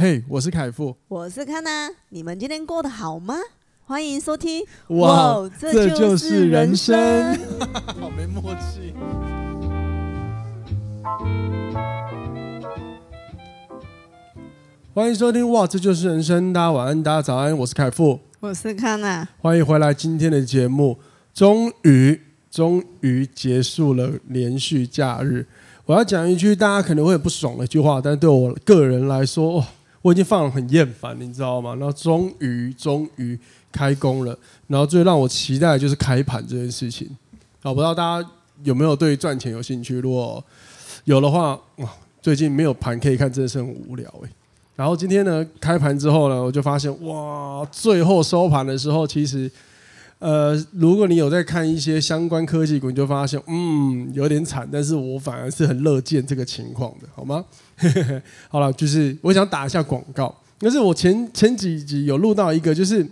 嘿，hey, 我是凯富，我是康娜，你们今天过得好吗？欢迎收听，哇，哇这就是人生，好没默契。欢迎收听，哇，这就是人生，大家晚安，大家早安，我是凯富，我是康娜，欢迎回来今天的节目，终于，终于结束了连续假日。我要讲一句大家可能会很不爽的一句话，但是对我个人来说，哇，我已经放了很厌烦，你知道吗？然后终于终于开工了，然后最让我期待的就是开盘这件事情。我不知道大家有没有对赚钱有兴趣？如果有的话，哇，最近没有盘可以看，真的是很无聊哎。然后今天呢，开盘之后呢，我就发现哇，最后收盘的时候，其实。呃，如果你有在看一些相关科技股，你就发现，嗯，有点惨。但是我反而是很乐见这个情况的，好吗？好了，就是我想打一下广告。但是我前前几集有录到一个，就是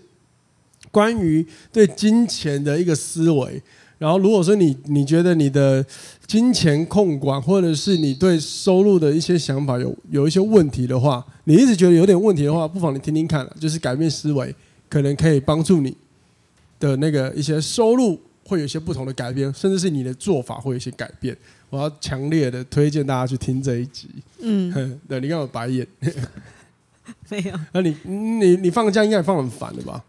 关于对金钱的一个思维。然后，如果说你你觉得你的金钱控管，或者是你对收入的一些想法有有一些问题的话，你一直觉得有点问题的话，不妨你听听看，就是改变思维，可能可以帮助你。的那个一些收入会有一些不同的改变，甚至是你的做法会有一些改变。我要强烈的推荐大家去听这一集。嗯，对，你看我白眼，没有？那你你你放假应该也放很烦的吧？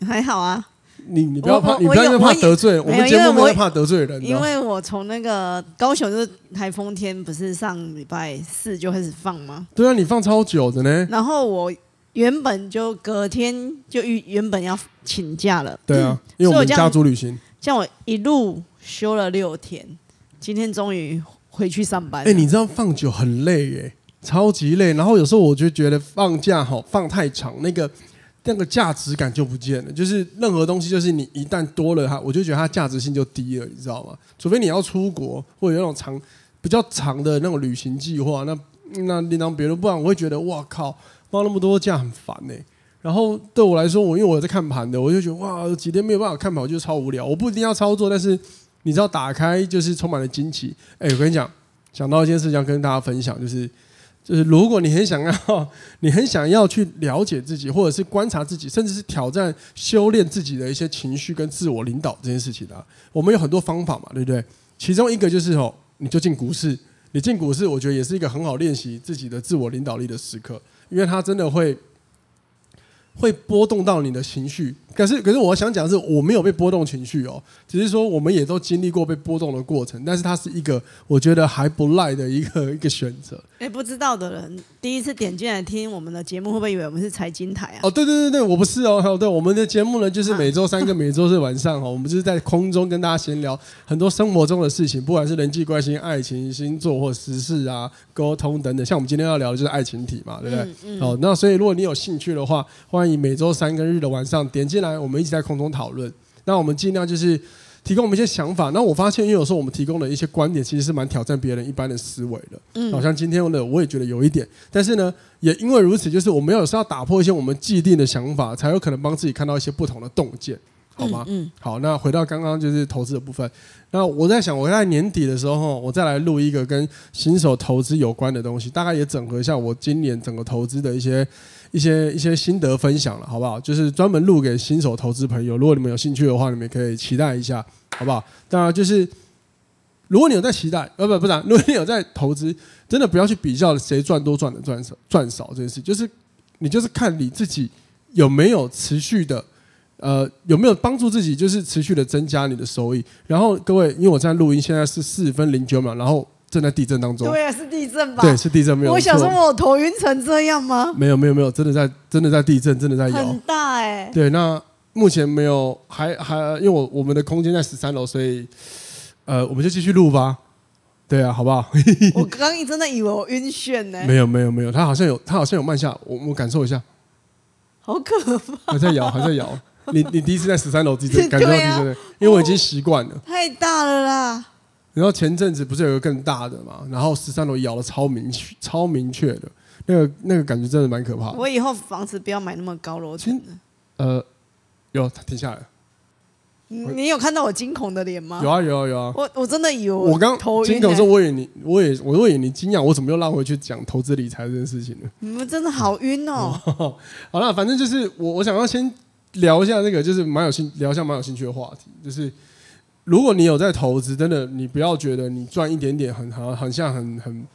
还好啊。你你不要怕，你不要怕得罪我们节目，不要怕得罪人。因为我从那个高雄就是台风天，不是上礼拜四就开始放吗？对啊，你放超久的呢。然后我。原本就隔天就原原本要请假了，对啊，因为我们家族旅行，像我一路休了六天，今天终于回去上班。哎，你知道放久很累耶，超级累。然后有时候我就觉得放假好放太长，那个那个价值感就不见了。就是任何东西，就是你一旦多了它，我就觉得它价值性就低了，你知道吗？除非你要出国或者有那种长比较长的那种旅行计划，那那另当别论。不然我会觉得哇靠。放那么多假很烦呢、然后对我来说，我因为我在看盘的，我就觉得哇，几天没有办法看盘，我就超无聊。我不一定要操作，但是你知道，打开就是充满了惊奇。哎，我跟你讲，想到一件事情要跟大家分享，就是就是如果你很想要，你很想要去了解自己，或者是观察自己，甚至是挑战修炼自己的一些情绪跟自我领导这件事情啊，我们有很多方法嘛，对不对？其中一个就是哦，你就进股市，你进股市，我觉得也是一个很好练习自己的自我领导力的时刻。因为它真的会会波动到你的情绪，可是可是我想讲的是，我没有被波动情绪哦，只是说我们也都经历过被波动的过程，但是它是一个我觉得还不赖的一个 一个选择。哎，不知道的人第一次点进来听我们的节目，会不会以为我们是财经台啊？哦，对对对对，我不是哦，对，我们的节目呢，就是每周三跟每周四晚上哈，我们就是在空中跟大家闲聊很多生活中的事情，不管是人际关系、爱情、星座或时事啊、沟通等等。像我们今天要聊的就是爱情体嘛，对不对？嗯嗯。好，那所以如果你有兴趣的话，欢迎每周三跟日的晚上点进来，我们一起在空中讨论。那我们尽量就是。提供我们一些想法，那我发现，因为有时候我们提供的一些观点，其实是蛮挑战别人一般的思维的。嗯，好像今天的我也觉得有一点，但是呢，也因为如此，就是我们有时候要打破一些我们既定的想法，才有可能帮自己看到一些不同的洞见，好吗？嗯，嗯，好，那回到刚刚就是投资的部分，那我在想，我在年底的时候，我再来录一个跟新手投资有关的东西，大概也整合一下我今年整个投资的一些。一些一些心得分享了，好不好？就是专门录给新手投资朋友，如果你们有兴趣的话，你们可以期待一下，好不好？当然，就是如果你有在期待，呃，不，不是，如果你有在投资，真的不要去比较谁赚多赚的赚少赚少这件事，就是你就是看你自己有没有持续的，呃，有没有帮助自己，就是持续的增加你的收益。然后各位，因为我在录音，现在是四分零九秒，然后。正在地震当中，对啊，是地震吧？对，是地震，没有。我想说，我头晕成这样吗？没有，没有，没有，真的在，真的在地震，真的在摇，很大哎、欸。对，那目前没有，还还，因为我我们的空间在十三楼，所以呃，我们就继续录吧。对啊，好不好？我刚刚真的以为我晕眩呢。没有，没有，没有，他好像有，他好像有慢下，我我感受一下，好可怕，还在摇，还在摇。你你第一次在十三楼地震，感觉到地震，啊、因为我已经习惯了，太大了啦。然后前阵子不是有一个更大的嘛？然后十三楼摇的超明确、超明确的，那个那个感觉真的蛮可怕的。我以后房子不要买那么高楼层的。呃，有，停下来了。你有看到我惊恐的脸吗？有啊有啊有啊！我我真的以为我刚惊恐时候，我以为你，我也我以为你惊讶，我怎么又拉回去讲投资理财这件事情呢？你们真的好晕哦！好了，反正就是我我想要先聊一下那个，就是蛮有兴聊一下蛮有兴趣的话题，就是如果你有在投资，真的你不要觉得你赚一点点很好，很像很很。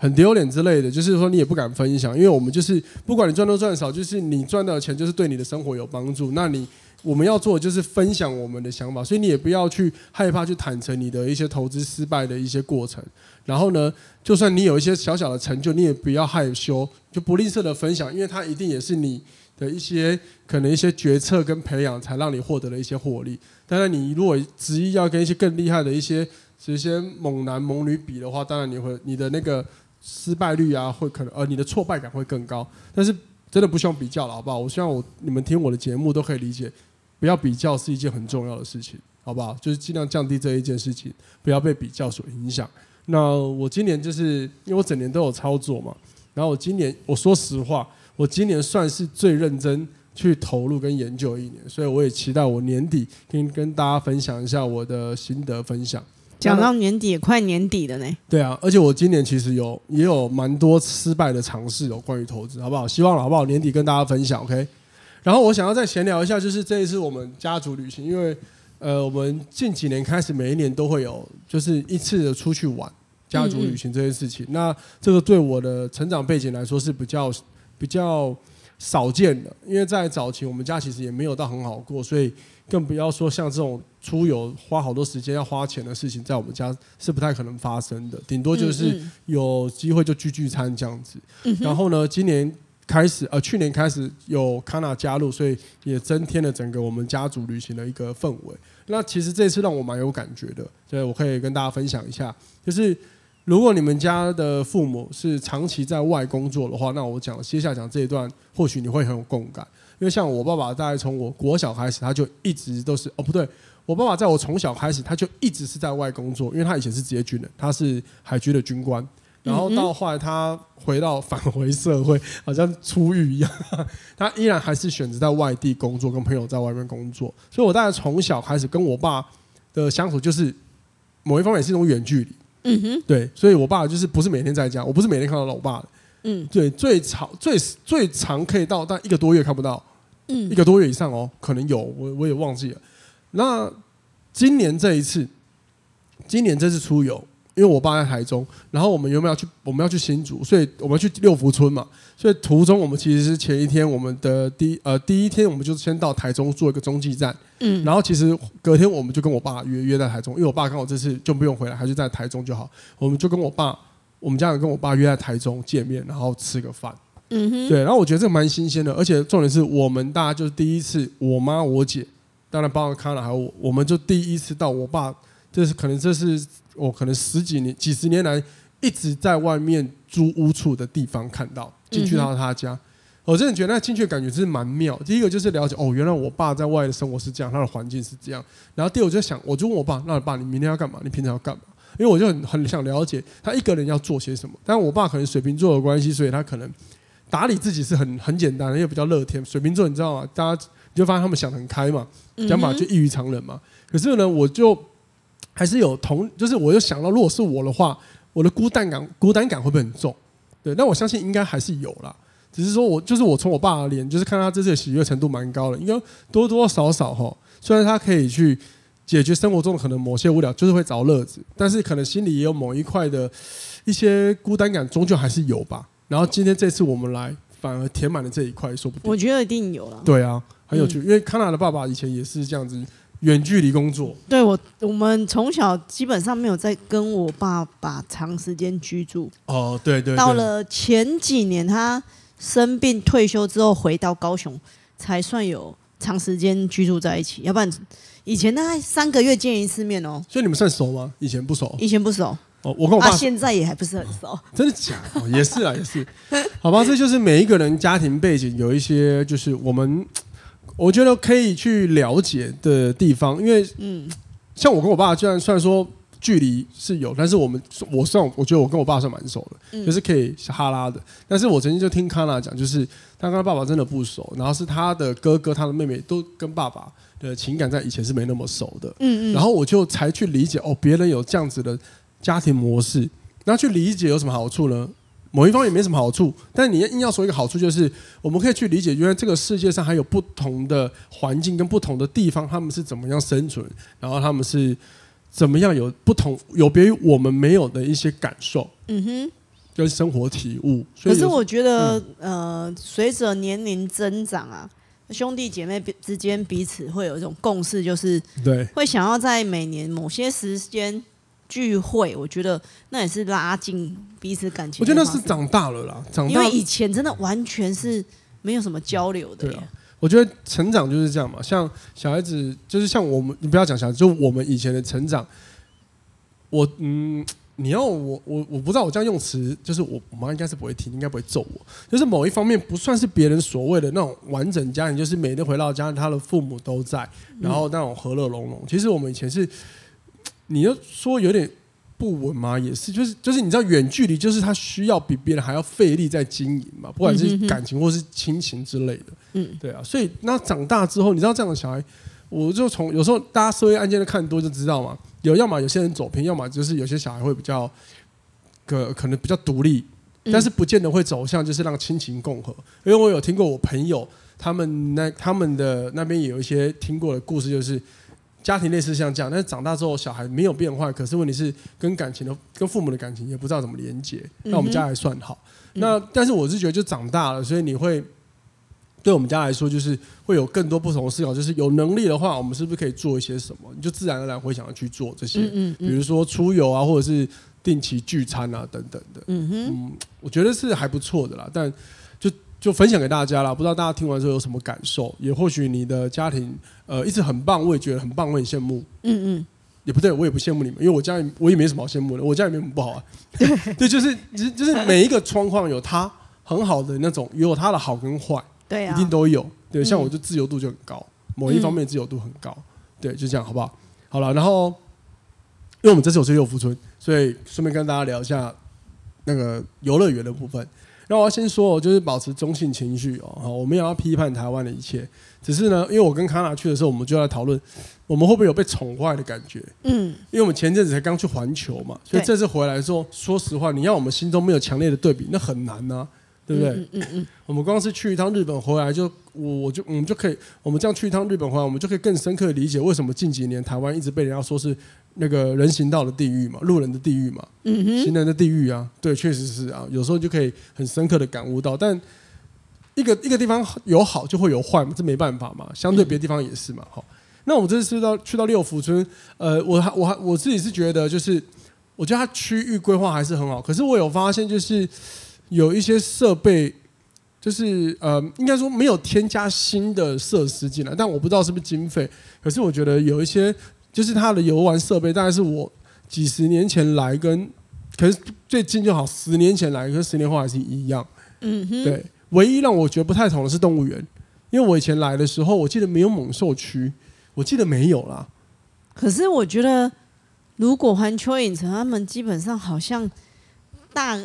很丢脸之类的，就是说你也不敢分享，因为我们就是不管你赚多赚少，就是你赚到的钱就是对你的生活有帮助。那你我们要做的就是分享我们的想法，所以你也不要去害怕去坦诚你的一些投资失败的一些过程。然后呢，就算你有一些小小的成就，你也不要害羞，就不吝啬的分享，因为它一定也是你的一些可能一些决策跟培养才让你获得了一些获利。当然，你如果执意要跟一些更厉害的一些这些猛男猛女比的话，当然你会你的那个。失败率啊，会可能呃，你的挫败感会更高。但是真的不希望比较了，好不好？我希望我你们听我的节目都可以理解，不要比较是一件很重要的事情，好不好？就是尽量降低这一件事情，不要被比较所影响。那我今年就是因为我整年都有操作嘛，然后我今年我说实话，我今年算是最认真去投入跟研究一年，所以我也期待我年底可以跟大家分享一下我的心得分享。讲到年底也快年底了呢。对啊，而且我今年其实有也有蛮多失败的尝试，有关于投资，好不好？希望，好不好？年底跟大家分享，OK。然后我想要再闲聊一下，就是这一次我们家族旅行，因为呃，我们近几年开始每一年都会有，就是一次的出去玩家族旅行这件事情。嗯嗯。那这个对我的成长背景来说是比较比较少见的，因为在早期我们家其实也没有到很好过，所以。更不要说像这种出游花好多时间要花钱的事情，在我们家是不太可能发生的。顶多就是有机会就聚聚餐这样子。然后呢，今年开始呃，去年开始有 Kana 加入，所以也增添了整个我们家族旅行的一个氛围。那其实这次让我蛮有感觉的，所以我可以跟大家分享一下，就是如果你们家的父母是长期在外工作的话，那我讲接下来讲这一段，或许你会很有共感。因为像我爸爸，大概从我国小开始，他就一直都是哦，不对，我爸爸在我从小开始，他就一直是在外工作，因为他以前是职业军人，他是海军的军官，然后到后来他回到返回社会，好像出狱一样，他依然还是选择在外地工作，跟朋友在外面工作，所以我大概从小开始跟我爸的相处，就是某一方面是一种远距离，嗯哼，对，所以我爸就是不是每天在家，我不是每天看到老爸的。嗯，对，最长最最长可以到，但一个多月看不到，嗯，一个多月以上哦，可能有，我我也忘记了。那今年这一次，今年这次出游，因为我爸在台中，然后我们原本要去，我们要去新竹，所以我们要去六福村嘛，所以途中我们其实是前一天，我们的第呃第一天，我们就先到台中做一个中继站，嗯，然后其实隔天我们就跟我爸约约在台中，因为我爸刚好这次就不用回来，还是在台中就好，我们就跟我爸。我们家人跟我爸约在台中见面，然后吃个饭。嗯哼，对，然后我觉得这个蛮新鲜的，而且重点是我们大家就是第一次，我妈、我姐，当然包括康了，还有我，我们就第一次到我爸，这是可能这是我可能十几年、几十年来一直在外面租屋处的地方看到进去到他家，我真的觉得那进去的感觉是蛮妙。第一个就是了解哦，原来我爸在外的生活是这样，他的环境是这样。然后第二我就想，我就问我爸，那你爸你明天要干嘛？你平常要干嘛？因为我就很很想了解他一个人要做些什么，但我爸可能水瓶座的关系，所以他可能打理自己是很很简单的，因为比较乐天。水瓶座你知道吗？大家你就发现他们想得很开嘛，想法就异于常人嘛。可是呢，我就还是有同，就是我又想到，如果是我的话，我的孤单感孤单感会不会很重？对，但我相信应该还是有啦。只是说我就是我从我爸的脸，就是看他这次的喜悦程度蛮高的，应该多多少少哈。虽然他可以去。解决生活中可能某些无聊，就是会找乐子，但是可能心里也有某一块的一些孤单感，终究还是有吧。然后今天这次我们来，反而填满了这一块，说不定。我觉得一定有了。对啊，很有趣，嗯、因为康纳的爸爸以前也是这样子远距离工作。对我，我们从小基本上没有在跟我爸爸长时间居住。哦，对对，对。到了前几年他生病退休之后回到高雄，才算有长时间居住在一起，要不然。以前大概三个月见一次面哦，所以你们算熟吗？以前不熟，以前不熟。哦，我跟我爸、啊、现在也还不是很熟。真的假的？也是啊，也是。好吧，这就是每一个人家庭背景有一些，就是我们我觉得可以去了解的地方。因为嗯，像我跟我爸，虽然虽然说距离是有，但是我们我算我觉得我跟我爸算蛮熟的，嗯、就是可以哈拉的。但是我曾经就听康纳讲，就是他跟他爸爸真的不熟，然后是他的哥哥、他的妹妹都跟爸爸的情感在以前是没那么熟的。嗯嗯。然后我就才去理解哦，别人有这样子的家庭模式，那去理解有什么好处呢？某一方也没什么好处，但你硬要说一个好处，就是我们可以去理解，原来这个世界上还有不同的环境跟不同的地方，他们是怎么样生存，然后他们是怎么样有不同，有别于我们没有的一些感受，嗯哼，跟生活体悟。可是我觉得，嗯、呃，随着年龄增长啊，兄弟姐妹之间彼此会有一种共识，就是对，会想要在每年某些时间。聚会，我觉得那也是拉近彼此感情。我觉得那是长大了啦，长大。因为以前真的完全是没有什么交流的。对啊，我觉得成长就是这样嘛。像小孩子，就是像我们，你不要讲小孩子，就我们以前的成长。我嗯，你要我我我不知道我这样用词，就是我我妈应该是不会听，应该不会揍我。就是某一方面不算是别人所谓的那种完整家庭，就是每天回到家，他的父母都在，然后那种和乐融融。其实我们以前是。你要说有点不稳嘛？也是，就是就是，你知道远距离就是他需要比别人还要费力在经营嘛，不管是感情或是亲情之类的。嗯，对啊。所以那长大之后，你知道这样的小孩，我就从有时候大家社会案件都看多就知道嘛。有要么有些人走偏，要么就是有些小孩会比较可可能比较独立，但是不见得会走向就是让亲情共和。因为我有听过我朋友他们那他们的那边也有一些听过的故事，就是。家庭类似像这样，但是长大之后小孩没有变坏，可是问题是跟感情的、跟父母的感情也不知道怎么连接。那我们家还算好。嗯、那但是我是觉得就长大了，所以你会对我们家来说，就是会有更多不同的思考。就是有能力的话，我们是不是可以做一些什么？你就自然而然会想要去做这些，嗯嗯嗯比如说出游啊，或者是定期聚餐啊等等的。嗯哼，嗯，我觉得是还不错的啦。但就分享给大家了，不知道大家听完之后有什么感受？也或许你的家庭呃一直很棒，我也觉得很棒，我很羡慕。嗯嗯，也不对，我也不羡慕你们，因为我家里我也没什么好羡慕的，我家里面不好啊。对，对，就是就是每一个窗框有它很好的那种，有它的好跟坏，对啊，一定都有。对，像我就自由度就很高，某一方面自由度很高。对，就这样，好不好？好了，然后因为我们这次有去六福村，所以顺便跟大家聊一下那个游乐园的部分。那我要先说，就是保持中性情绪哦。好我们也要批判台湾的一切，只是呢，因为我跟卡纳去的时候，我们就在讨论，我们会不会有被宠坏的感觉？嗯，因为我们前阵子才刚去环球嘛，所以这次回来说，说实话，你要我们心中没有强烈的对比，那很难呐、啊，对不对？嗯嗯嗯。我们光是去一趟日本回来，就我我就我们就可以，我们这样去一趟日本回来，我们就可以更深刻的理解为什么近几年台湾一直被人家说是。那个人行道的地狱嘛，路人的地狱嘛，嗯哼，行人的地狱啊，对，确实是啊，有时候就可以很深刻的感悟到，但一个一个地方有好就会有坏嘛，这没办法嘛，相对别的地方也是嘛，好，那我们这次去到去到六福村，呃，我还我还我自己是觉得就是，我觉得它区域规划还是很好，可是我有发现就是有一些设备，就是呃，应该说没有添加新的设施进来，但我不知道是不是经费，可是我觉得有一些。就是它的游玩设备，大概是我几十年前来跟，可是最近就好十年前来跟十年后还是一样。嗯哼。对，唯一让我觉得不太同的是动物园，因为我以前来的时候，我记得没有猛兽区，我记得没有啦。可是我觉得，如果环球影城他们基本上好像大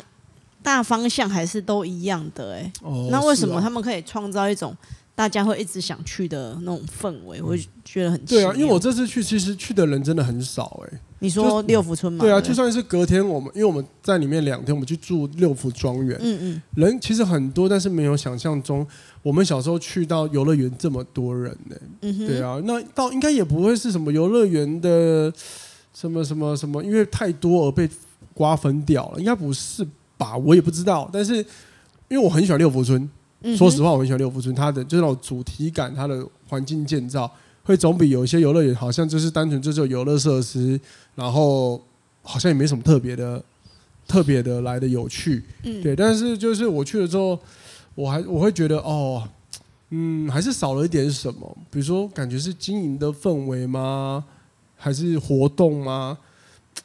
大方向还是都一样的哎、欸。哦。那为什么他们可以创造一种？大家会一直想去的那种氛围，我觉得很对啊。因为我这次去，其实去的人真的很少哎、欸。你说六福村吗？对啊，就算是隔天我们，因为我们在里面两天，我们去住六福庄园。嗯嗯。人其实很多，但是没有想象中我们小时候去到游乐园这么多人呢、欸。嗯哼。对啊，那到应该也不会是什么游乐园的什么什么什么，因为太多而被瓜分掉了，应该不是吧？我也不知道。但是因为我很喜欢六福村。说实话，我很喜欢六福村，它的就是那种主题感，它的环境建造会总比有一些游乐园好像就是单纯就只有游乐设施，然后好像也没什么特别的、特别的来的有趣。对。但是就是我去了之后，我还我会觉得哦，嗯，还是少了一点什么，比如说感觉是经营的氛围吗？还是活动吗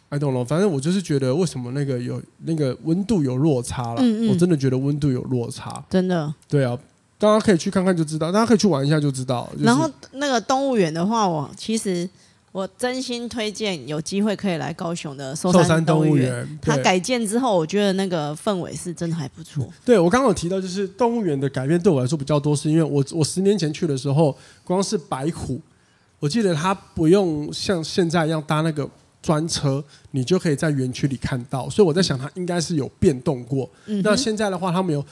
？I don't know，反正我就是觉得，为什么那个有那个温度有落差了？嗯嗯，我真的觉得温度有落差，真的。对啊，大家可以去看看就知道，大家可以去玩一下就知道。就是、然后那个动物园的话，我其实我真心推荐有机会可以来高雄的寿寿山动物园。它改建之后，我觉得那个氛围是真的还不错。对，我刚刚有提到，就是动物园的改变对我来说比较多，是因为我我十年前去的时候，光是白虎，我记得它不用像现在一样搭那个专车，你就可以在园区里看到。所以我在想，它应该是有变动过。嗯、那现在的话，他们有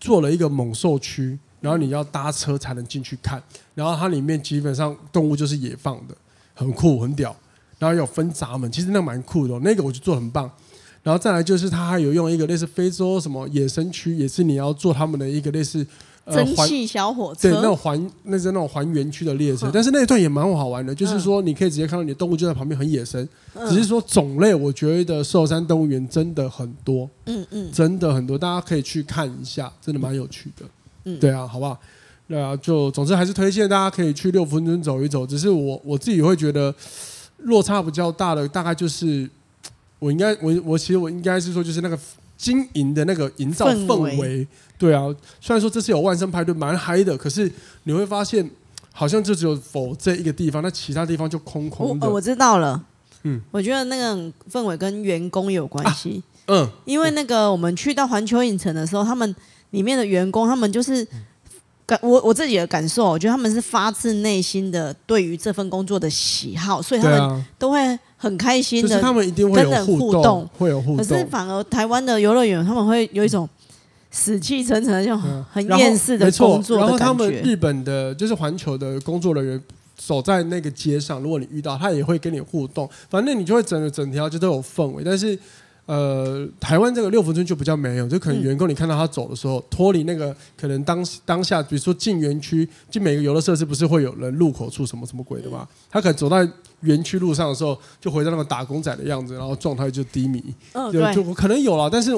做了一个猛兽区，然后你要搭车才能进去看，然后它里面基本上动物就是野放的。很酷很屌，然后有分闸门，其实那蛮酷的，那个我就做得很棒。然后再来就是它还有用一个类似非洲什么野生区，也是你要做他们的一个类似呃蒸汽小火车，对，那种环那是那种环园区的列车，但是那一段也蛮好玩的，就是说你可以直接看到你的动物就在旁边，很野生。只是说种类，我觉得寿山动物园真的很多，嗯嗯，真的很多，大家可以去看一下，真的蛮有趣的。嗯，对啊，好不好？对啊，就总之还是推荐大家可以去六福村走一走。只是我我自己会觉得落差比较大的，大概就是我应该我我其实我应该是说，就是那个经营的那个营造氛围。对啊，虽然说这次有万圣派对蛮嗨的，可是你会发现好像就只有否这一个地方，那其他地方就空空的。我，我知道了，嗯，我觉得那个氛围跟员工有关系。啊，嗯，因为那个我们去到环球影城的时候，他们里面的员工，他们就是。感我我自己的感受，我觉得他们是发自内心的对于这份工作的喜好，所以他们都会很开心的，他们一定会有互动，会有互动。可是反而台湾的游乐园，他们会有一种死气沉沉的，就很厌世的工作。然后他们日本的，就是环球的工作人员走在那个街上，如果你遇到他，也会跟你互动。反正你就会整个整条就都有氛围，但是。呃，台湾这个六福村就比较没有，就可能员工你看到他走的时候，脱离那个可能当当下，比如说进园区，进每个游乐设施不是会有人入口处什么什么鬼的吗？他可能走在园区路上的时候，就回到那个打工仔的样子，然后状态就低迷，哦、就就可能有了，但是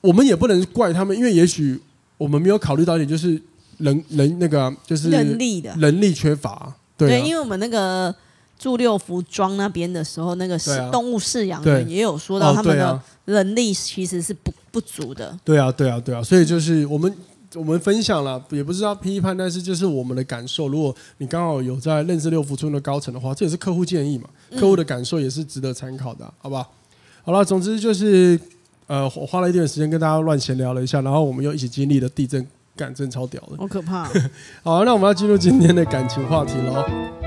我们也不能怪他们，因为也许我们没有考虑到一点，就是人人那个就是人力的人力缺乏，对，因为我们那个。住六福庄那边的时候，那个是动物饲养员也有说到，他们的人力其实是不不足的。对啊，对啊，对啊，所以就是我们我们分享了，也不知道批判，但是就是我们的感受。如果你刚好有在认识六福村的高层的话，这也是客户建议嘛，客户的感受也是值得参考的，啊，好吧？好了，总之就是呃，我花了一点时间跟大家乱闲聊了一下，然后我们又一起经历了地震，感震超屌的，好可怕。好，那我们要进入今天的感情话题了。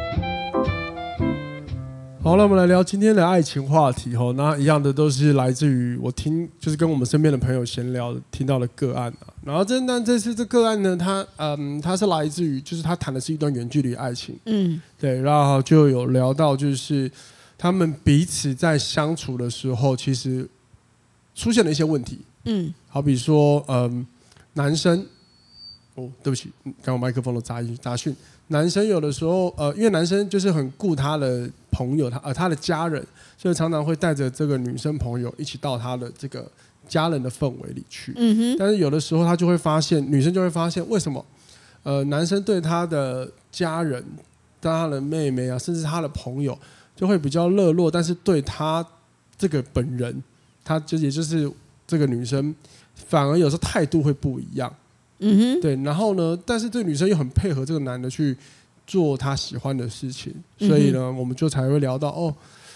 好，那我们来聊今天的爱情话题哈。那一样的都是来自于我听，就是跟我们身边的朋友闲聊听到的个案啊。然后这那这次这个案呢，他嗯，他是来自于，就是他谈的是一段远距离爱情。嗯，对。然后就有聊到，就是他们彼此在相处的时候，其实出现了一些问题。嗯，好比说，嗯，男生，哦，对不起，刚刚麦克风的杂音杂讯。男生有的时候，呃，因为男生就是很顾他的朋友，他呃他的家人，所以常常会带着这个女生朋友一起到他的这个家人的氛围里去。嗯哼。但是有的时候他就会发现，女生就会发现，为什么？呃，男生对他的家人、他的妹妹啊，甚至他的朋友，就会比较热络，但是对他这个本人，他就也就是这个女生，反而有时候态度会不一样。嗯哼，对，然后呢，但是这个女生又很配合这个男的去做他喜欢的事情，所以呢，嗯、我们就才会聊到哦，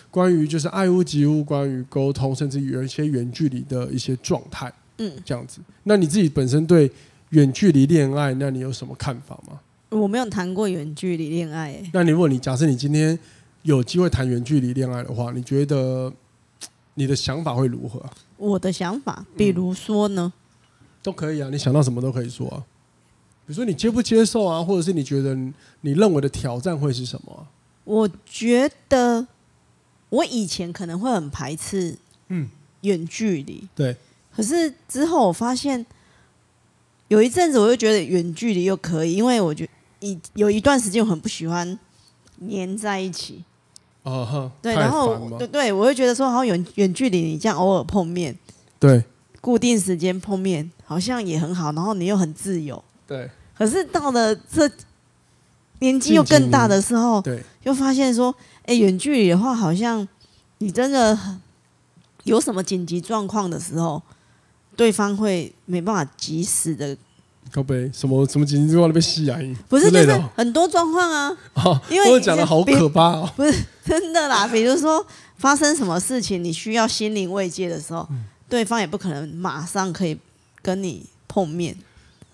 关于就是爱屋及乌，关于沟通，甚至有一些远距离的一些状态，嗯，这样子。那你自己本身对远距离恋爱，那你有什么看法吗？我没有谈过远距离恋爱。那你如果你假设你今天有机会谈远距离恋爱的话，你觉得你的想法会如何？我的想法，比如说呢？嗯都可以啊，你想到什么都可以说啊。比如说你接不接受啊，或者是你觉得你认为的挑战会是什么啊？我觉得我以前可能会很排斥，嗯，远距离。对。可是之后我发现，有一阵子我又觉得远距离又可以，因为我觉得一有一段时间我很不喜欢黏在一起。哦呵。对，然后对对，我会觉得说，好像远远距离，你这样偶尔碰面，对。固定时间碰面好像也很好，然后你又很自由。对。可是到了这年纪又更大的时候，对，又发现说，哎，远距离的话，好像你真的有什么紧急状况的时候，对方会没办法及时的靠背什么什么紧急状况被吸啊？不是，就是很多状况啊。哦，因为讲的好可怕哦。不是真的啦，比如说发生什么事情，你需要心灵慰藉的时候，嗯、对方也不可能马上可以跟你碰面。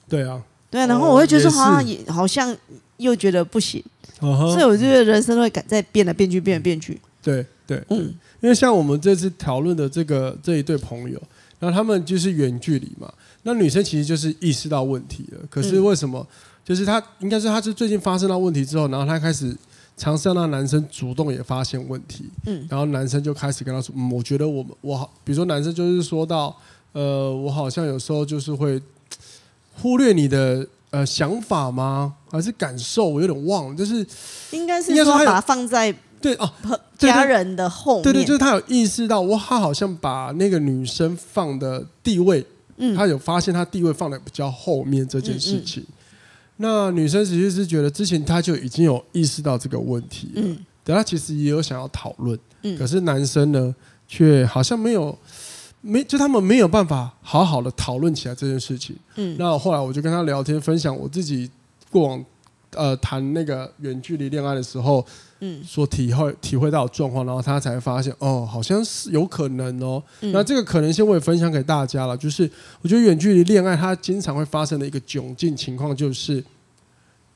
对啊。对啊，然后我会觉得说好像也好像又觉得不行，哦、所以我觉得人生会改在变来变去，变来变去。对对，嗯，因为像我们这次讨论的这个这一对朋友，然后他们就是远距离嘛。那女生其实就是意识到问题了，可是为什么？就是她应该是她是最近发生到问题之后，然后她开始尝试让男生主动也发现问题，嗯，然后男生就开始跟她说，嗯，我觉得我们我好，比如说男生就是说到，呃，我好像有时候就是会。忽略你的呃想法吗？还是感受？我有点忘了，就是应该是说把它放在对哦家人的后面，对对，就是他有意识到，哇，他好像把那个女生放的地位，嗯，他有发现他地位放的比较后面这件事情。嗯嗯，那女生其实是觉得之前他就已经有意识到这个问题，嗯，对，他其实也有想要讨论，嗯，可是男生呢，却好像没有。没，就他们没有办法好好的讨论起来这件事情。嗯，那后来我就跟他聊天，分享我自己过往呃谈那个远距离恋爱的时候，嗯，所体会体会到的状况，然后他才发现哦，好像是有可能哦。嗯，那这个可能性我也分享给大家了，就是我觉得远距离恋爱它经常会发生的一个窘境情况就是。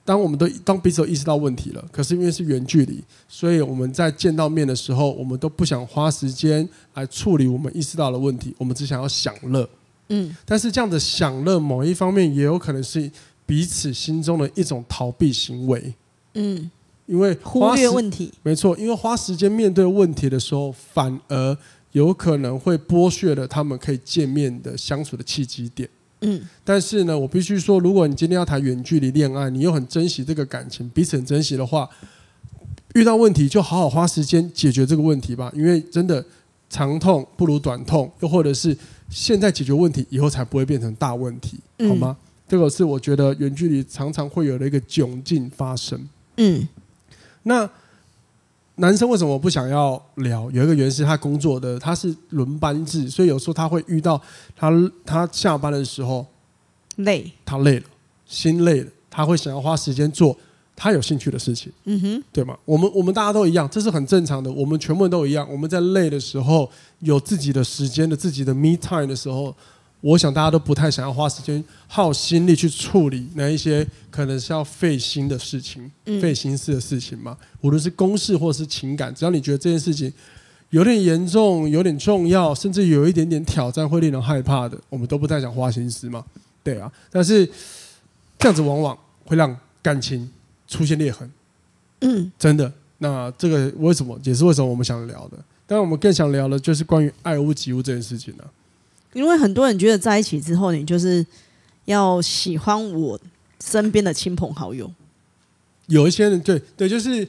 当我们都当彼此都意识到问题了，可是因为是远距离，所以我们在见到面的时候，我们都不想花时间来处理我们意识到的问题，我们只想要享乐。嗯，但是这样的享乐，某一方面也有可能是彼此心中的一种逃避行为。嗯，因为忽略问题，没错，因为花时间面对问题的时候，反而有可能会剥削了他们可以见面的相处的契机点。嗯，但是呢，我必须说，如果你今天要谈远距离恋爱，你又很珍惜这个感情，彼此很珍惜的话，遇到问题就好好花时间解决这个问题吧。因为真的长痛不如短痛，又或者是现在解决问题，以后才不会变成大问题，好吗？嗯，这个是我觉得远距离常常会有的一个窘境发生。嗯，那。男生为什么不想要聊？有一个原因是他工作的他是轮班制，所以有时候他会遇到他他下班的时候累，他累了，心累了，他会想要花时间做他有兴趣的事情，嗯哼，对吗？我们我们大家都一样，这是很正常的，我们全部人都一样。我们在累的时候，有自己的时间的自己的 me time 的时候。我想大家都不太想要花时间耗心力去处理那一些可能是要费心的事情、费心思的事情嘛。无论是公事或是情感，只要你觉得这件事情有点严重、有点重要，甚至有一点点挑战，会令人害怕的，我们都不太想花心思嘛。对啊，但是这样子往往会让感情出现裂痕。嗯，真的。那这个为什么？也是为什么我们想聊的。当然，我们更想聊的就是关于爱屋及乌这件事情呢、啊。因为很多人觉得在一起之后，你就是要喜欢我身边的亲朋好友。有一些人对对，就是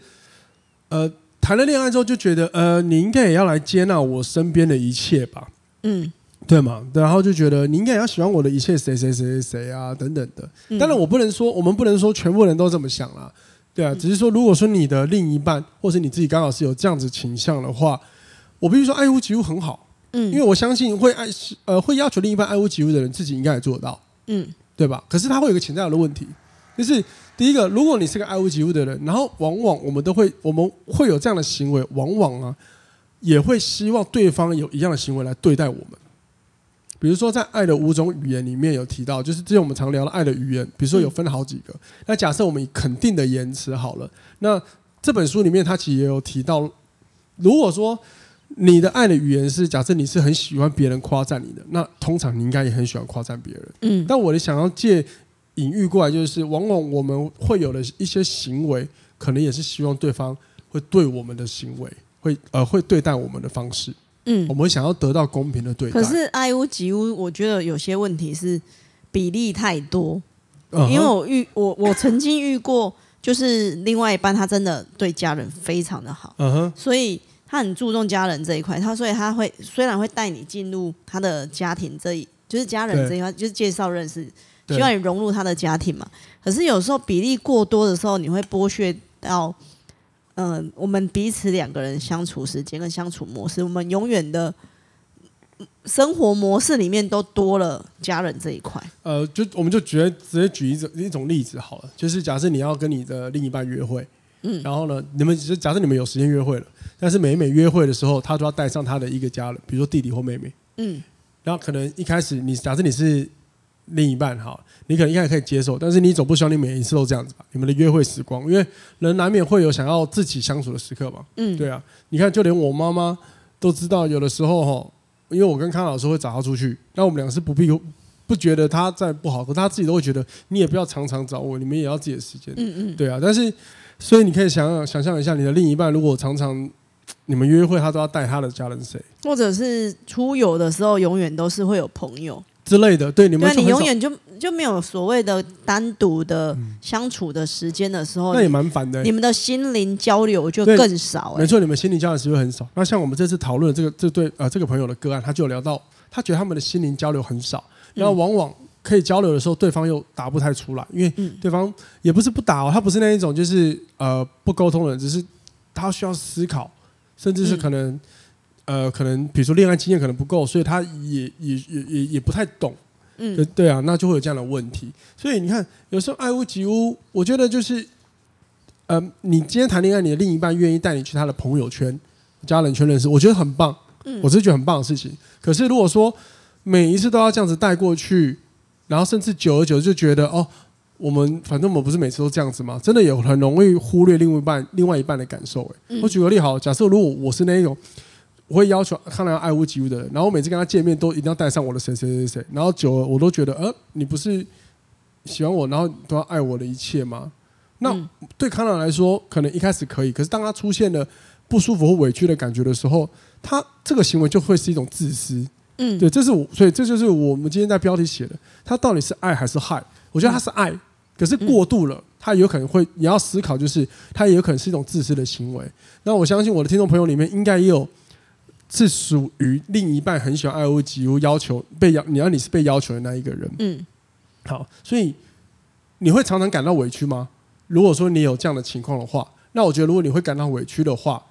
呃，谈了恋爱之后就觉得呃，你应该也要来接纳我身边的一切吧。嗯，对嘛？然后就觉得你应该也要喜欢我的一切，谁谁谁谁谁啊等等的。当然，我不能说我们不能说全部人都这么想啦。对啊，只是说如果说你的另一半或是你自己刚好是有这样子倾向的话，我必须说爱屋及乌很好。嗯，因为我相信会爱呃会要求另一半爱屋及乌的人，自己应该也做得到，嗯，对吧？可是他会有一个潜在的问题，就是第一个，如果你是个爱屋及乌的人，然后往往我们都会我们会有这样的行为，往往啊也会希望对方有一样的行为来对待我们。比如说，在爱的五种语言里面有提到，就是之前我们常聊的爱的语言，比如说有分好几个。那假设我们以肯定的言辞好了，那这本书里面它其实也有提到，如果说。你的爱的语言是，假设你是很喜欢别人夸赞你的，那通常你应该也很喜欢夸赞别人。嗯，但我的想要借隐喻过来，就是往往我们会有的一些行为，可能也是希望对方会对我们的行为，会呃会对待我们的方式。嗯，我们想要得到公平的对待。可是爱屋及乌，我觉得有些问题是比例太多。嗯，因为我遇我我曾经遇过，就是另外一半他真的对家人非常的好。嗯哼，所以。他很注重家人这一块，他所以他会虽然会带你进入他的家庭这一，就是家人这一块，就是介绍认识，希望你融入他的家庭嘛。可是有时候比例过多的时候，你会剥削到，嗯、呃，我们彼此两个人相处时间跟相处模式，我们永远的生活模式里面都多了家人这一块。呃，就我们就觉得直接举一种一种例子好了，就是假设你要跟你的另一半约会，嗯，然后呢，你们就假设你们有时间约会了，但是每每约会的时候，他都要带上他的一个家人，比如说弟弟或妹妹，嗯，然后可能一开始你假设你是另一半哈，你可能一开始可以接受，但是你总不希望你每一次都这样子吧？你们的约会时光，因为人难免会有想要自己相处的时刻嘛，嗯，对啊，你看就连我妈妈都知道，有的时候哈。因为我跟康老师会找他出去，那我们两个是不必不觉得他在不好，可他自己都会觉得你也不要常常找我，你们也要自己的时间。嗯嗯，对啊。但是，所以你可以想想想象一下，你的另一半如果常常你们约会，他都要带他的家人谁？或者是出游的时候，永远都是会有朋友。之类的，对你们，对你永远就就没有所谓的单独的相处的时间的时候，那也蛮烦的。你们的心灵交流就更少。没错，你们心灵交流时会很少。那像我们这次讨论这个这对呃这个朋友的个案，他就聊到，他觉得他们的心灵交流很少，然后往往可以交流的时候，对方又答不太出来，因为对方也不是不答哦，他不是那一种就是呃不沟通的人，只是他需要思考，甚至是可能。呃，可能比如说恋爱经验可能不够，所以他也也也也也不太懂，嗯，对对啊，那就会有这样的问题。所以你看，有时候爱屋及乌，我觉得就是，呃，你今天谈恋爱，你的另一半愿意带你去他的朋友圈、家人圈认识，我觉得很棒，嗯，我是觉得很棒的事情。可是如果说每一次都要这样子带过去，然后甚至久而久之就觉得哦，我们反正我们不是每次都这样子吗？真的也很容易忽略另外一半另外一半的感受。哎，我举个例好，假设如果我是那一种。我会要求看来要爱屋及乌的人，然后我每次跟他见面都一定要带上我的谁谁谁谁，然后久了我都觉得，呃，你不是喜欢我，然后都要爱我的一切吗？那对康朗来说，可能一开始可以，可是当他出现了不舒服或委屈的感觉的时候，他这个行为就会是一种自私。嗯，对，这是我，所以这就是我们今天在标题写的，他到底是爱还是害？我觉得他是爱，可是过度了，他有可能会，你要思考，就是他也有可能是一种自私的行为。那我相信我的听众朋友里面应该也有。是属于另一半很喜欢爱屋及乌，要求被要，你要你是被要求的那一个人。嗯，好，所以你会常常感到委屈吗？如果说你有这样的情况的话，那我觉得如果你会感到委屈的话，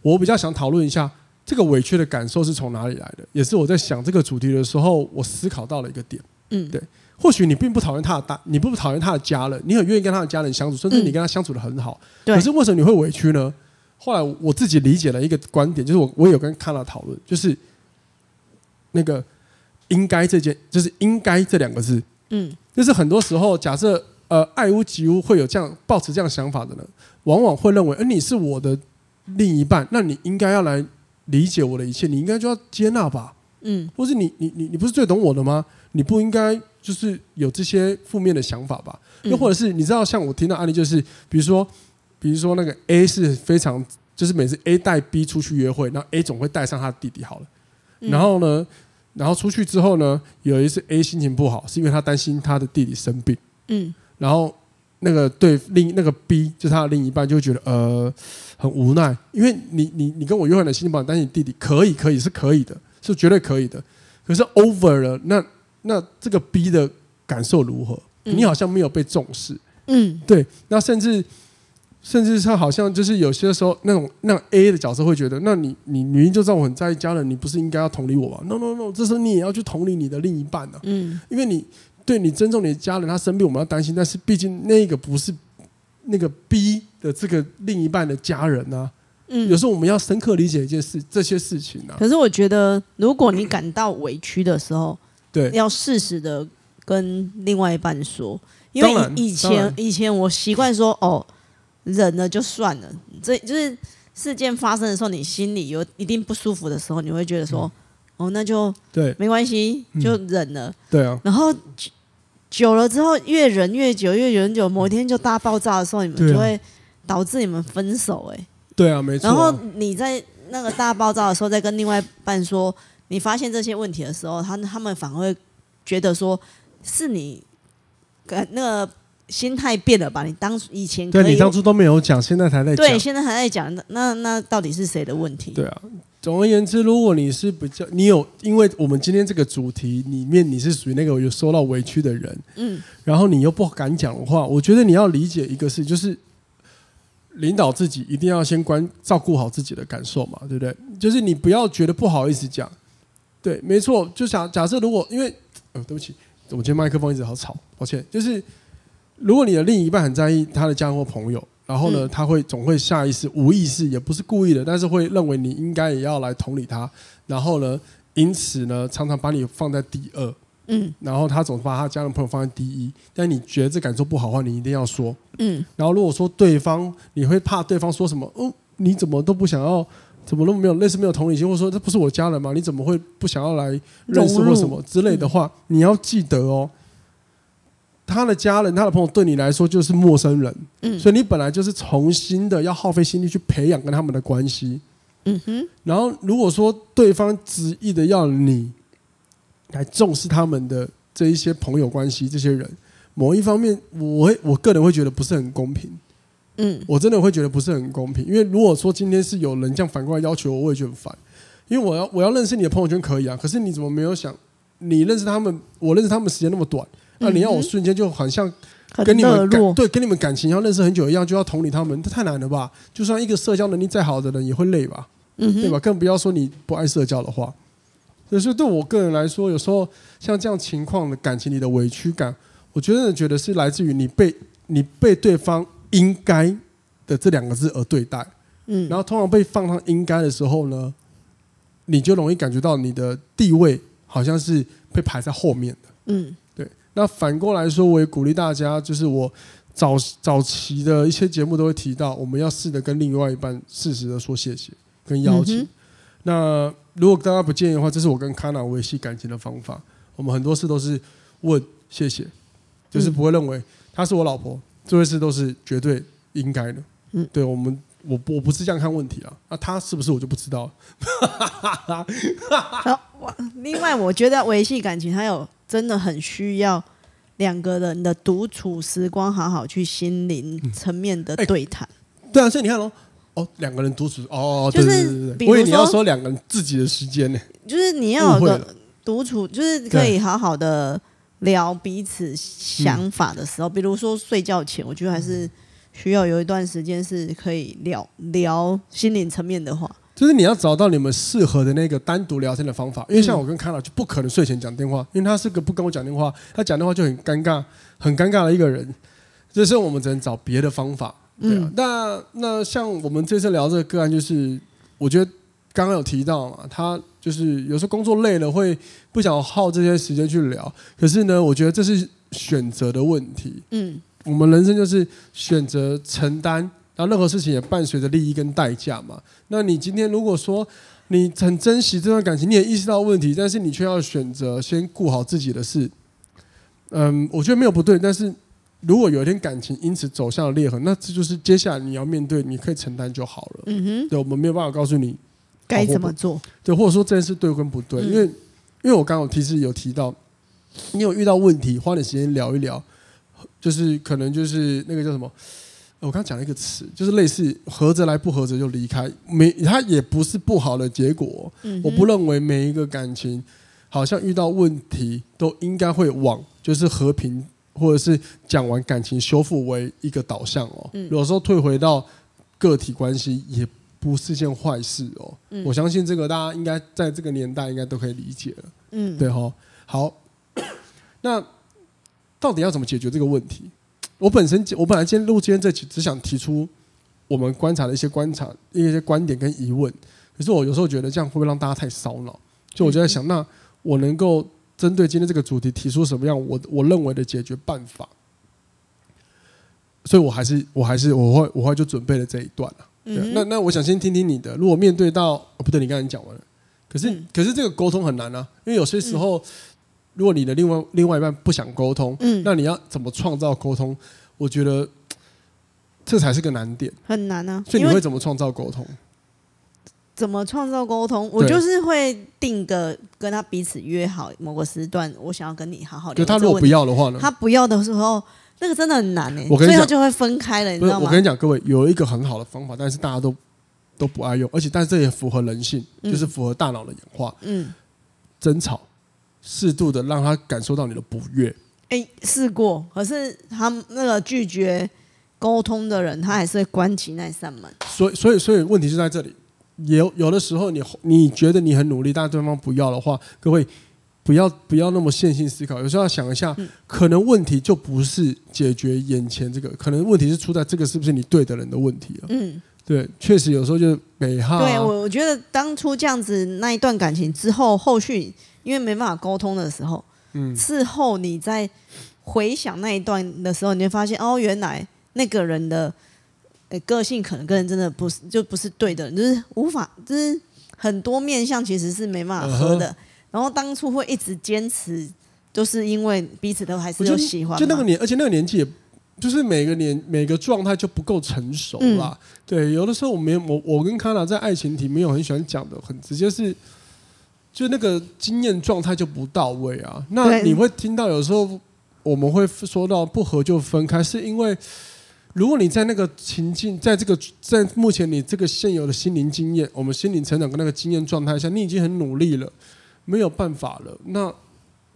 我比较想讨论一下这个委屈的感受是从哪里来的，也是我在想这个主题的时候，我思考到了一个点。嗯，对，或许你并不讨厌他的大，你不讨厌他的家人，你很愿意跟他的家人相处，甚至你跟他相处的很好。对，可是为什么你会委屈呢？后来我自己理解了一个观点，就是我我有跟看到讨论，就是那个应该这件，就是应该这两个字，嗯，就是很多时候假设呃爱屋及乌会有这样抱持这样想法的人，往往会认为，哎，你是我的另一半，那你应该要来理解我的一切，你应该就要接纳吧，嗯，或是你你你你不是最懂我的吗？你不应该就是有这些负面的想法吧？又或者是你知道，像我听到案例，就是比如说。比如说那个 A 是非常，就是每次 A 带 B 出去约会，那 A 总会带上他的弟弟好了。然后呢，然后出去之后呢，有一次 A 心情不好，是因为他担心他的弟弟生病。嗯。然后那个对另那个 B 就是他的另一半就会觉得呃很无奈，因为你你你跟我约会的心情不好，担心你弟弟可以可以是可以的，是绝对可以的。可是 over 了，那那这个 B 的感受如何？你好像没有被重视。嗯。对，那甚至。甚至他好像就是有些时候那种那种 A 的角色会觉得，那你你明明就知道我很在意家人，你不是应该要同理我吗？No No No，这时候你也要去同理你的另一半呢、啊。嗯，因为你对你尊重你的家人，他生病我们要担心，但是毕竟那个不是那个 B 的这个另一半的家人呢、啊。嗯，有时候我们要深刻理解一件事，这些事情呢、啊。可是我觉得，如果你感到委屈的时候，对，要适时的跟另外一半说，因为以前以前我习惯说哦。忍了就算了，这就是事件发生的时候，你心里有一定不舒服的时候，你会觉得说，嗯、哦，那就对，没关系，就忍了。嗯、对啊。然后久了之后，越忍越久，越忍久，某一天就大爆炸的时候，你们就会导致你们分手、欸。哎，对啊，没错、啊。然后你在那个大爆炸的时候，再跟另外一半说你发现这些问题的时候，他他们反而会觉得说是你跟那个。心态变了吧？你当初以前对你当初都没有讲，现在才在讲。对，现在还在讲。那那，那到底是谁的问题？对啊，总而言之，如果你是比较，你有，因为我们今天这个主题里面，你是属于那个有受到委屈的人，嗯，然后你又不敢讲的话，我觉得你要理解一个事，就是领导自己一定要先关照顾好自己的感受嘛，对不对？就是你不要觉得不好意思讲，对，没错。就假假设如果因为，呃，对不起，我今天麦克风一直好吵，抱歉。就是如果你的另一半很在意他的家人或朋友，然后呢，嗯、他会总会下意识、无意识，也不是故意的，但是会认为你应该也要来同理他，然后呢，因此呢，常常把你放在第二。嗯，然后他总把他家人朋友放在第一，但你觉得这感受不好的话，你一定要说。嗯，然后如果说对方，你会怕对方说什么？哦，你怎么都不想要？怎么都没有类似没有同理心，或者说这不是我家人吗？你怎么会不想要来认识或什么之类的话？你要记得哦，他的家人、他的朋友对你来说就是陌生人。嗯，所以你本来就是重新的要耗费心力去培养跟他们的关系。嗯哼，然后如果说对方执意的要你。来重视他们的这一些朋友关系，这些人，某一方面，我会我个人会觉得不是很公平。嗯，我真的会觉得不是很公平，因为如果说今天是有人这样反过来要求我，我也觉得很烦。因为我要我要认识你的朋友圈可以啊，可是你怎么没有想，你认识他们，我认识他们时间那么短，那你要我瞬间就好像跟你们感对跟你们感情要认识很久一样，就要同理他们，这太难了吧？就算一个社交能力再好的人也会累吧？嗯，对吧？更不要说你不爱社交的话。可是对我个人来说，有时候像这样情况的感情里的委屈感，我真的觉得是来自于你被你被对方应该的这两个字而对待，嗯，然后通常被放上应该的时候呢，你就容易感觉到你的地位好像是被排在后面的，嗯，对。那反过来说，我也鼓励大家，就是我早早期的一些节目都会提到，我们要试着跟另外一半适时的说谢谢跟邀请，那。如果大家不介意的话，这是我跟卡娜维系感情的方法。我们很多事都是问谢谢，就是不会认为她是我老婆，这些事都是绝对应该的。嗯，对我们，我我不是这样看问题啊。那她是不是我就不知道了。好，另外我觉得维系感情还有真的很需要两个人的独处时光，好好去心灵层面的对谈。嗯欸。对啊，所以你看哦。哦，两个人独处哦，就是对对对对，我以为你要说两个人自己的时间呢，就是你要有个独处，就是可以好好的聊彼此想法的时候，比如说睡觉前，我觉得还是需要有一段时间是可以聊聊心灵层面的话。就是你要找到你们适合的那个单独聊天的方法，因为像我跟康老就不可能睡前讲电话，因为他是个不跟我讲电话，他讲电话就很尴尬，很尴尬的一个人，这时候我们只能找别的方法。对啊，那那像我们这次聊这个个案，就是我觉得刚刚有提到嘛，他就是有时候工作累了会不想耗这些时间去聊，可是呢，我觉得这是选择的问题。嗯，我们人生就是选择承担，然后任何事情也伴随着利益跟代价嘛。那你今天如果说你很珍惜这段感情，你也意识到问题，但是你却要选择先顾好自己的事，嗯，我觉得没有不对，但是。如果有一天感情因此走向了裂痕，那这就是接下来你要面对，你可以承担就好了。嗯哼，对，我们没有办法告诉你该怎么做。对，或者说这件事对跟不对，因为因为我刚刚提示有提到，你有遇到问题，花点时间聊一聊，就是可能就是那个叫什么？我刚刚讲了一个词，就是类似合着来，不合着就离开，没，它也不是不好的结果。嗯，我不认为每一个感情好像遇到问题都应该会往就是和平。或者是讲完感情修复为一个导向哦，有时候退回到个体关系也不是件坏事哦。我相信这个大家应该在这个年代应该都可以理解了。嗯，对哈。好，那到底要怎么解决这个问题？我本身我本来今天录今天这期只想提出我们观察的一些观察、一些观点跟疑问，可是我有时候觉得这样会不会让大家太烧脑？就我就在想，那我能够。针对今天这个主题提出什么样我我认为的解决办法，所以我还是我还是我会我会就准备了这一段那那我想先听听你的。如果面对到哦不对，你刚才讲完了，可是、嗯、可是这个沟通很难啊，因为有些时候，嗯、如果你的另外另外一半不想沟通，嗯，那你要怎么创造沟通？我觉得 这才是个难点，很难啊。所以你会怎么创造沟通？怎么创造沟通？我就是会定个跟他彼此约好某个时段，我想要跟你好好聊。就他如果不要的话呢？他不要的时候，那个真的很难呢。我跟你讲，就会分开了，你知道吗？我跟你讲，各位有一个很好的方法，但是大家都都不爱用，而且但是这也符合人性，就是符合大脑的演化。嗯，争吵，适度的让他感受到你的不悦。哎，试过，可是他那个拒绝沟通的人，他还是会关起那扇门。所以，所以，所以问题就在这里。有有的时候你你觉得你很努力，但对方不要的话，各位不要不要那么线性思考，有时候要想一下，嗯、可能问题就不是解决眼前这个，可能问题是出在这个是不是你对的人的问题了。嗯，对，确实有时候就是美哈。对我我觉得当初这样子那一段感情之后，后续因为没办法沟通的时候，嗯，事后你在回想那一段的时候，你会发现哦，原来那个人的。个性可能跟人真的不是，就不是对的，就是无法，就是很多面相其实是没办法合的。Uh huh. 然后当初会一直坚持，就是因为彼此都还是有喜欢。就那个年，而且那个年纪，也就是每个年每个状态就不够成熟啦。嗯、对，有的时候我没我我跟康娜在爱情题没有很喜欢讲的很直接，是就那个经验状态就不到位啊。那你会听到有时候我们会说到不合就分开，是因为。如果你在那个情境，在这个在目前你这个现有的心灵经验，我们心灵成长跟那个经验状态下，你已经很努力了，没有办法了。那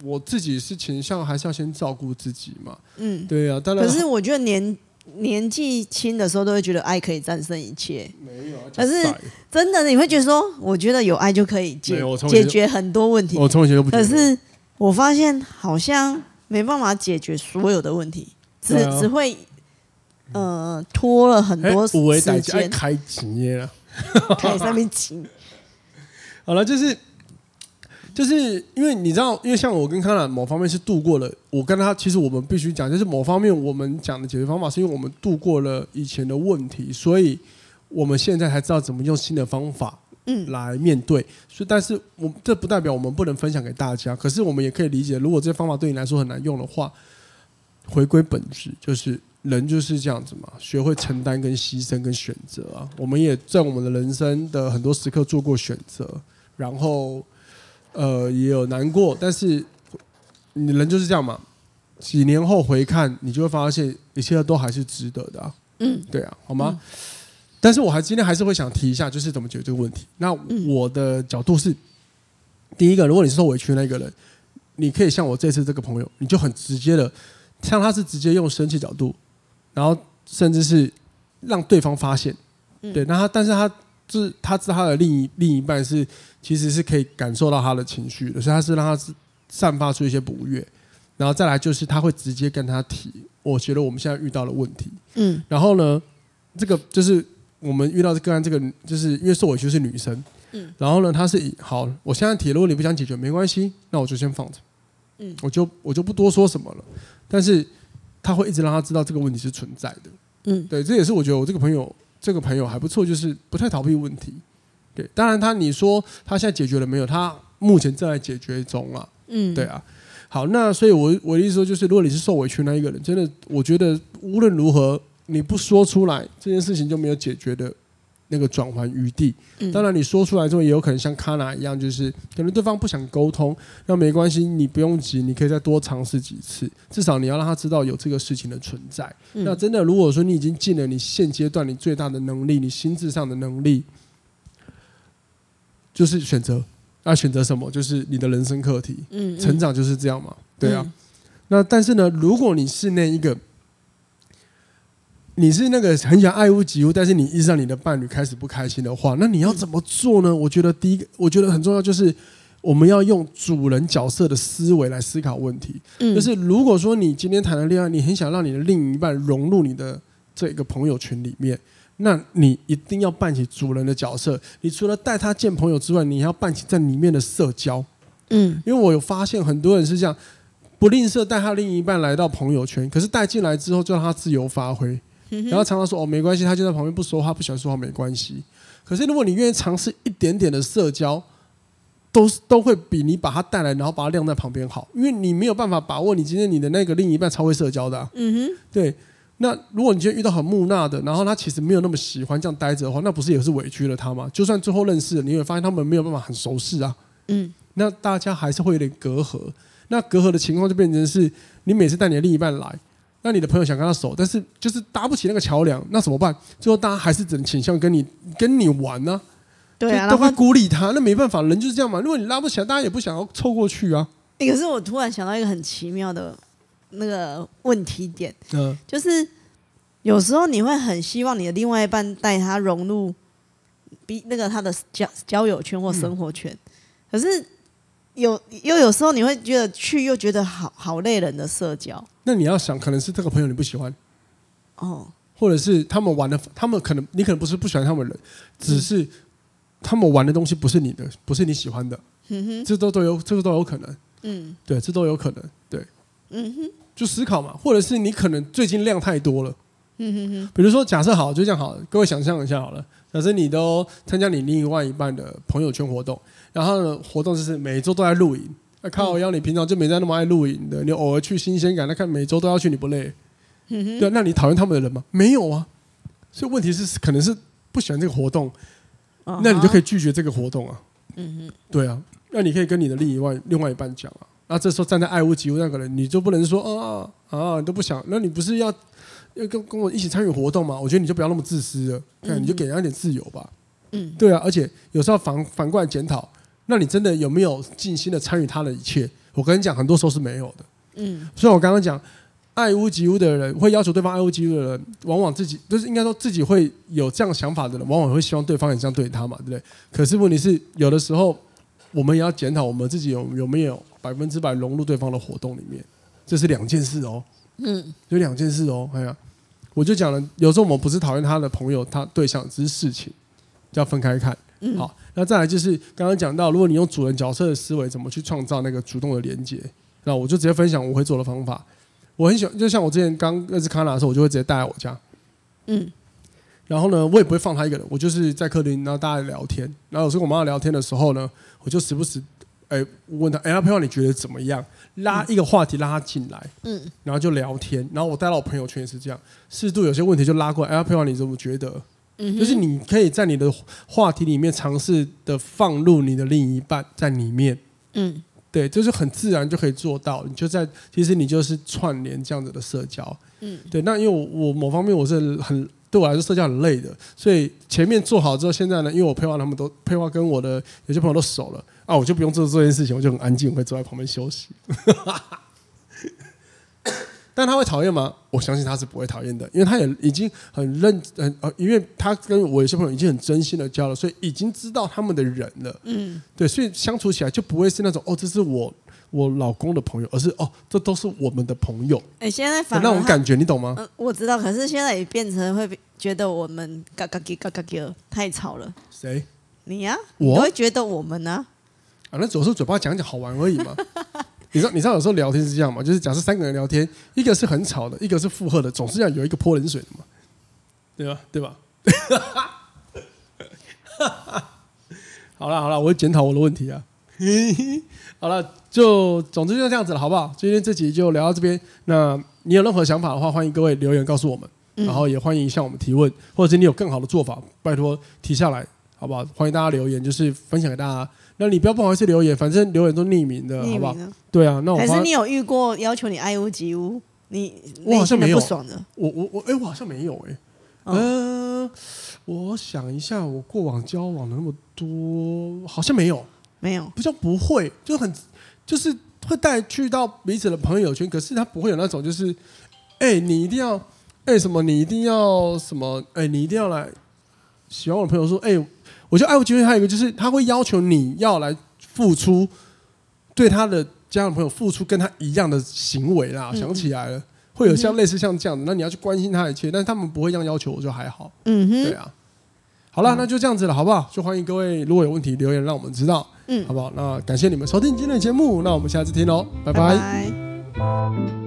我自己是倾向还是要先照顾自己嘛？嗯，对啊。当然，可是我觉得年年纪轻的时候都会觉得爱可以战胜一切。没有，可是真的你会觉得说，我觉得有爱就可以解解决很多问题。我从以前都不。可是我发现好像没办法解决所有的问题，只只会。呃，拖了很多时间，开机了，开上 面机。好了，就是就是因为你知道，因为像我跟康兰某方面是度过了，我跟他其实我们必须讲，就是某方面我们讲的解决方法，是因为我们度过了以前的问题，所以我们现在才知道怎么用新的方法，嗯，来面对。所以，但是我这不代表我们不能分享给大家，可是我们也可以理解，如果这些方法对你来说很难用的话，回归本质就是。人就是这样子嘛，学会承担、跟牺牲、跟选择啊。我们也在我们的人生的很多时刻做过选择，然后呃也有难过，但是你人就是这样嘛。几年后回看，你就会发现一切都还是值得的啊。嗯，对啊，好吗？嗯、但是我还今天还是会想提一下，就是怎么解决这个问题。那我的角度是，第一个，如果你是受委屈的那个人，你可以像我这次这个朋友，你就很直接的，像他是直接用生气角度。然后甚至是让对方发现，对，那他但是他是他知道他的另一另一半是其实是可以感受到他的情绪的，所以他是让他散发出一些不悦，然后再来就是他会直接跟他提，我觉得我们现在遇到了问题，嗯，然后呢，这个就是我们遇到这个案，这个就是因为受委屈是女生，嗯，然后呢，他是以好，我现在提，如果你不想解决没关系，那我就先放着，嗯，我就我就不多说什么了，但是。他会一直让他知道这个问题是存在的，嗯，对，这也是我觉得我这个朋友这个朋友还不错，就是不太逃避问题，对，当然他你说他现在解决了没有？他目前正在解决中啊，嗯，对啊，好，那所以我，我我的意思说就是，如果你是受委屈那一个人，真的，我觉得无论如何你不说出来，这件事情就没有解决的。那个转圜余地，当然你说出来之后，也有可能像卡娜一样，就是可能对方不想沟通，那没关系，你不用急，你可以再多尝试几次，至少你要让他知道有这个事情的存在。那真的，如果说你已经尽了你现阶段你最大的能力，你心智上的能力，就是选择，那选择什么？就是你的人生课题。嗯，成长就是这样嘛，对啊。那但是呢，如果你是那一个。你是那个很想爱屋及乌，但是你意识到你的伴侣开始不开心的话，那你要怎么做呢？我觉得第一个，我觉得很重要，就是我们要用主人角色的思维来思考问题。嗯，就是如果说你今天谈了恋爱，你很想让你的另一半融入你的这个朋友群里面，那你一定要扮起主人的角色。你除了带他见朋友之外，你还要扮起在里面的社交。嗯，因为我有发现很多人是这样，不吝啬带他另一半来到朋友圈，可是带进来之后就让他自由发挥。然后常常说哦，没关系，他就在旁边不说话，不喜欢说话没关系。可是如果你愿意尝试一点点的社交，都都会比你把他带来，然后把他晾在旁边好，因为你没有办法把握你今天你的那个另一半超会社交的啊。嗯哼，对。那如果你今天遇到很木讷的，然后他其实没有那么喜欢这样待着的话，那不是也是委屈了他吗？就算最后认识了，你会发现他们没有办法很熟识啊。嗯，那大家还是会有点隔阂。那隔阂的情况就变成是你每次带你的另一半来。那你的朋友想跟他熟，但是就是搭不起那个桥梁，那怎么办？最后大家还是只能倾向跟你跟你玩呢、啊？对啊，都会孤立他。那没办法，人就是这样嘛。如果你拉不起来，大家也不想要凑过去啊。可是我突然想到一个很奇妙的那个问题点，嗯，就是有时候你会很希望你的另外一半带他融入比那个他的交交友圈或生活圈，嗯、可是有又有时候你会觉得去又觉得好好累人的社交。那你要想，可能是这个朋友你不喜欢哦，或者是他们玩的，他们可能你可能不是不喜欢他们人，只是他们玩的东西不是你的，不是你喜欢的。嗯哼，这都都有，这个都有可能。嗯，对，这都有可能。对，嗯哼，就思考嘛，或者是你可能最近量太多了。嗯哼哼，比如说假设好，就这样好了，各位想象一下好了。假设你都参加你另外一半的朋友圈活动，然后呢，活动就是每周都在露营。那靠，要你平常就没在那么爱露营的，你偶尔去新鲜感，那看每周都要去，你不累？嗯哼，对，那你讨厌他们的人吗？没有啊。所以问题是，可能是不喜欢这个活动，那你就可以拒绝这个活动啊。嗯哼，对啊。那你可以跟你的另一半、另外一半讲啊。那这时候站在爱屋及乌那个人，你就不能说啊啊，你都不想。那你不是要要跟跟我一起参与活动吗？我觉得你就不要那么自私了，看你就给人家一点自由吧。嗯，对啊。而且有时候反反过来检讨，那你真的有没有尽心的参与他的一切？我跟你讲，很多时候是没有的。嗯。所以我刚刚讲，爱屋及乌的人会要求对方爱屋及乌的人，往往自己就是应该说自己会有这样想法的人，往往会希望对方也这样对他嘛，对不对？可是问题是，有的时候。我们也要检讨我们自己有有没有百分之百融入对方的活动里面，这是两件事哦。嗯，有两件事哦。哎呀，我就讲了，有时候我们不是讨厌他的朋友，他对象只是事情，就要分开看。嗯，好，那再来就是刚刚讲到，如果你用主人角色的思维，怎么去创造那个主动的连接？那我就直接分享我会做的方法。我很喜欢，就像我之前刚认识康纳的时候，我就会直接带来我家。嗯。然后呢，我也不会放他一个人，我就是在客厅，然后大家聊天。然后有时候我妈妈聊天的时候呢，我就时不时，哎，问他，哎，朋友，你觉得怎么样？拉一个话题，拉他进来，嗯，然后就聊天。然后我带到我朋友圈也是这样，适度有些问题就拉过来，哎，朋友，你怎么觉得？嗯，就是你可以在你的话题里面尝试的放入你的另一半在里面，嗯，对，就是很自然就可以做到。你就在，其实你就是串联这样子的社交，嗯，对。那因为我我某方面我是很。对我来说，社交很累的，所以前面做好之后，现在呢，因为我配话他们都配话跟我的有些朋友都熟了啊，我就不用做这件事情，我就很安静，我会坐在旁边休息。但他会讨厌吗？我相信他是不会讨厌的，因为他也已经很认很呃，因为他跟我有些朋友已经很真心的交了，所以已经知道他们的人了。嗯，对，所以相处起来就不会是那种哦，这是我。我老公的朋友，而是哦，这都是我们的朋友。哎，现在反而那种感觉，你懂吗？嗯，我知道。可是现在也变成会觉得我们嘎嘎叽嘎嘎叽太吵了。谁？你呀？我会觉得我们呢？啊，那只是嘴巴讲讲好玩而已嘛。你知道，你知道有时候聊天是这样嘛？就是假设三个人聊天，一个是很吵的，一个是附和的，总是要有一个泼冷水的嘛，对吧？对吧？好了好了，我会检讨我的问题啊。好了，就总之就这样子了，好不好？今天这集就聊到这边。那你有任何想法的话，欢迎各位留言告诉我们，嗯、然后也欢迎向我们提问，或者是你有更好的做法，拜托提下来，好不好？欢迎大家留言，就是分享给大家。那你不要不好意思留言，反正留言都匿名的，好不好？对啊，那我还是你有遇过要求你爱屋及乌，你我好像没有不爽的。我我我，哎，我好像没有哎。嗯、呃，我想一下，我过往交往的那么多，好像没有。没有，不叫不会，就很就是会带去到彼此的朋友圈，可是他不会有那种就是，哎、欸，你一定要，哎、欸，什么，你一定要什么，哎、欸，你一定要来喜欢我的朋友说，哎、欸，我觉得爱屋及乌还有一个就是他会要求你要来付出，对他的家人朋友付出跟他一样的行为啦，嗯、想起来了，会有像类似像这样的，那你要去关心他一切，但是他们不会这样要求，我就还好，嗯哼，对啊。好了，那就这样子了，好不好？就欢迎各位，如果有问题留言，让我们知道，嗯，好不好？那感谢你们收听今天的节目，那我们下次听喽，拜拜。拜拜。